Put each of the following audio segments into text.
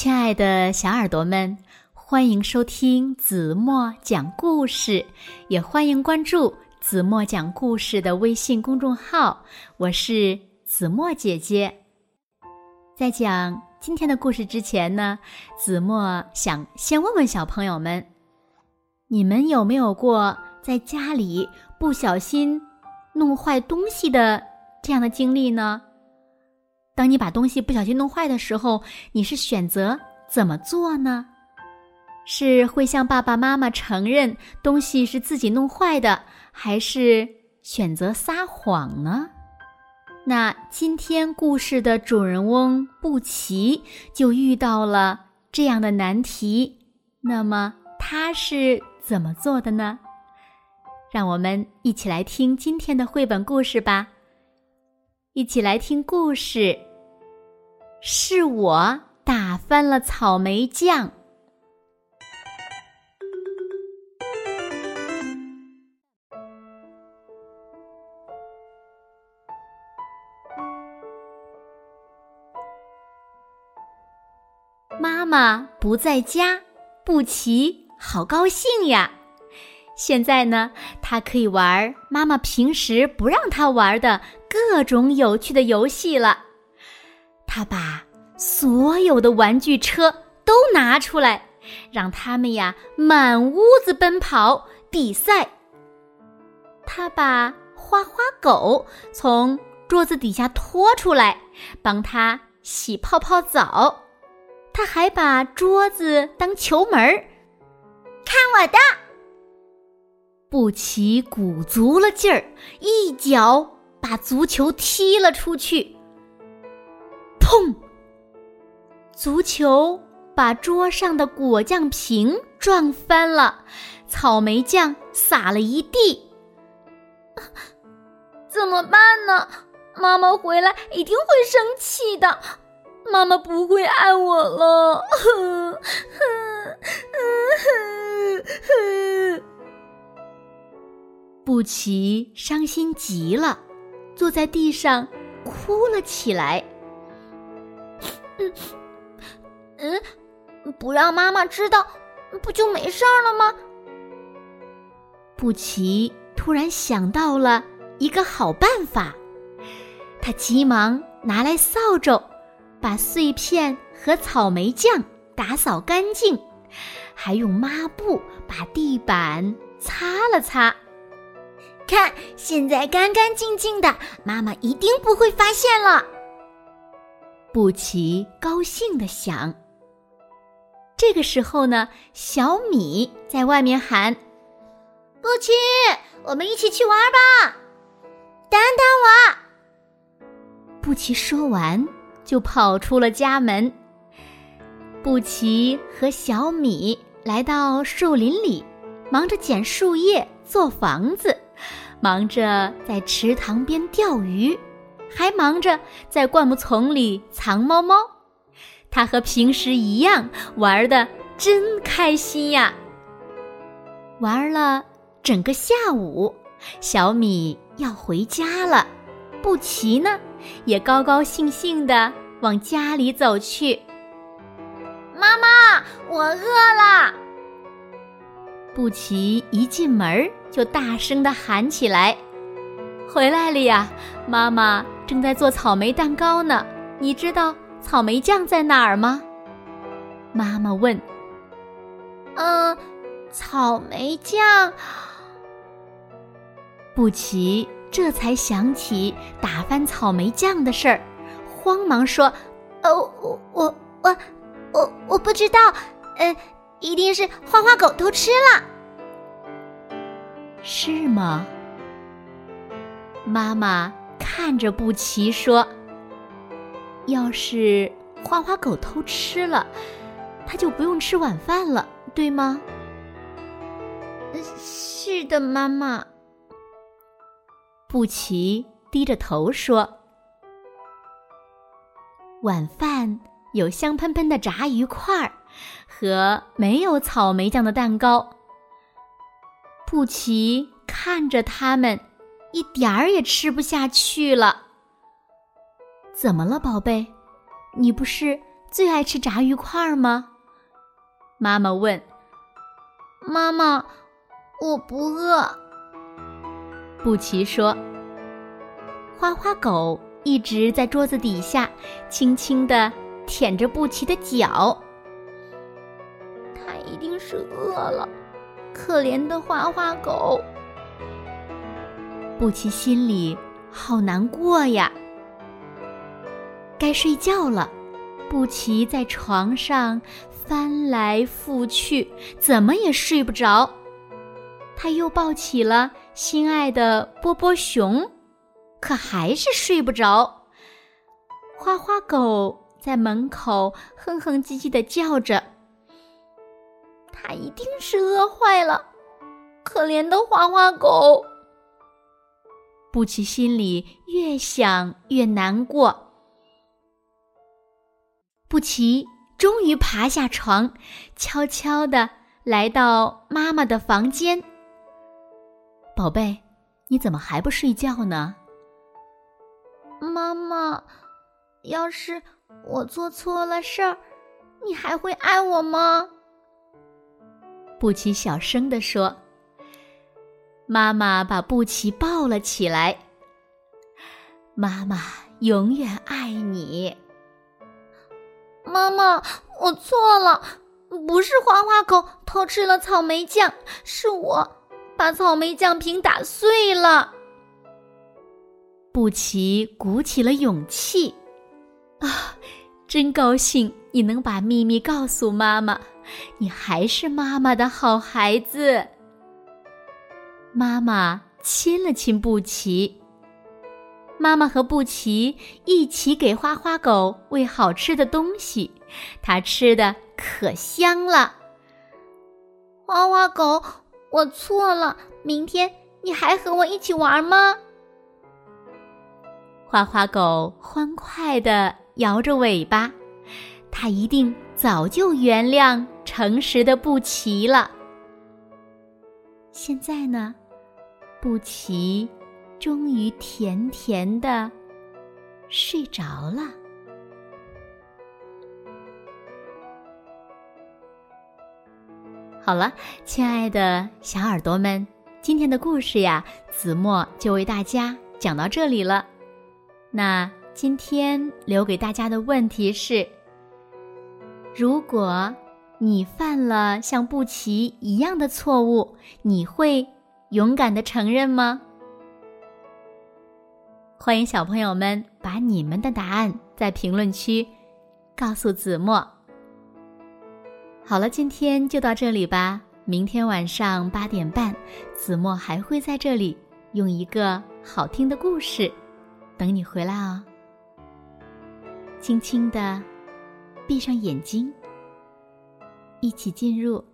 亲爱的小耳朵们，欢迎收听子墨讲故事，也欢迎关注子墨讲故事的微信公众号。我是子墨姐姐。在讲今天的故事之前呢，子墨想先问问小朋友们：你们有没有过在家里不小心弄坏东西的这样的经历呢？当你把东西不小心弄坏的时候，你是选择怎么做呢？是会向爸爸妈妈承认东西是自己弄坏的，还是选择撒谎呢？那今天故事的主人翁布奇就遇到了这样的难题，那么他是怎么做的呢？让我们一起来听今天的绘本故事吧！一起来听故事。是我打翻了草莓酱。妈妈不在家，布奇好高兴呀！现在呢，他可以玩妈妈平时不让他玩的各种有趣的游戏了。他把所有的玩具车都拿出来，让他们呀满屋子奔跑比赛。他把花花狗从桌子底下拖出来，帮他洗泡泡澡。他还把桌子当球门儿，看我的！布奇鼓足了劲儿，一脚把足球踢了出去。砰！足球把桌上的果酱瓶撞翻了，草莓酱洒了一地。怎么办呢？妈妈回来一定会生气的。妈妈不会爱我了。布奇伤心极了，坐在地上哭了起来。嗯，嗯，不让妈妈知道，不就没事儿了吗？布奇突然想到了一个好办法，他急忙拿来扫帚，把碎片和草莓酱打扫干净，还用抹布把地板擦了擦。看，现在干干净净的，妈妈一定不会发现了。布奇高兴地想。这个时候呢，小米在外面喊：“布奇，我们一起去玩吧！”等等我。布奇说完，就跑出了家门。布奇和小米来到树林里，忙着捡树叶做房子，忙着在池塘边钓鱼。还忙着在灌木丛里藏猫猫，它和平时一样玩的真开心呀！玩了整个下午，小米要回家了，布奇呢也高高兴兴的往家里走去。妈妈，我饿了！布奇一进门就大声的喊起来：“回来了呀，妈妈！”正在做草莓蛋糕呢，你知道草莓酱在哪儿吗？妈妈问。嗯，草莓酱。布奇这才想起打翻草莓酱的事儿，慌忙说：“哦，我我我我我不知道，呃，一定是花花狗偷吃了。”是吗？妈妈。看着布奇说：“要是花花狗偷吃了，他就不用吃晚饭了，对吗？”“是的，妈妈。”布奇低着头说：“晚饭有香喷喷的炸鱼块儿和没有草莓酱的蛋糕。”布奇看着他们。一点儿也吃不下去了。怎么了，宝贝？你不是最爱吃炸鱼块吗？妈妈问。妈妈，我不饿。布奇说。花花狗一直在桌子底下轻轻地舔着布奇的脚。它一定是饿了，可怜的花花狗。布奇心里好难过呀。该睡觉了，布奇在床上翻来覆去，怎么也睡不着。他又抱起了心爱的波波熊，可还是睡不着。花花狗在门口哼哼唧唧的叫着，它一定是饿坏了，可怜的花花狗。布奇心里越想越难过。布奇终于爬下床，悄悄地来到妈妈的房间。宝贝，你怎么还不睡觉呢？妈妈，要是我做错了事儿，你还会爱我吗？布奇小声地说。妈妈把布奇抱了起来。妈妈永远爱你。妈妈，我错了，不是花花狗偷吃了草莓酱，是我把草莓酱瓶打碎了。布奇鼓起了勇气，啊，真高兴你能把秘密告诉妈妈，你还是妈妈的好孩子。妈妈亲了亲布奇。妈妈和布奇一起给花花狗喂好吃的东西，它吃的可香了。花花狗，我错了，明天你还和我一起玩吗？花花狗欢快地摇着尾巴，它一定早就原谅诚实的布奇了。现在呢，布奇。终于甜甜的睡着了。好了，亲爱的小耳朵们，今天的故事呀，子墨就为大家讲到这里了。那今天留给大家的问题是：如果你犯了像布奇一样的错误，你会勇敢的承认吗？欢迎小朋友们把你们的答案在评论区告诉子墨。好了，今天就到这里吧。明天晚上八点半，子墨还会在这里用一个好听的故事等你回来哦。轻轻的闭上眼睛，一起进入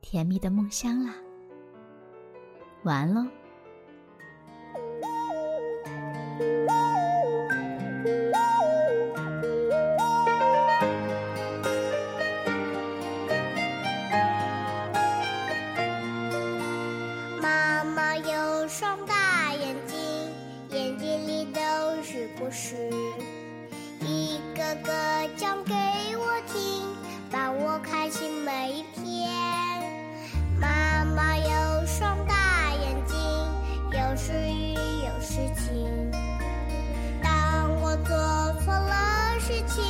甜蜜的梦乡啦。完了。妈妈有双大眼睛眼睛里都是故事有时雨有时晴当我做错了事情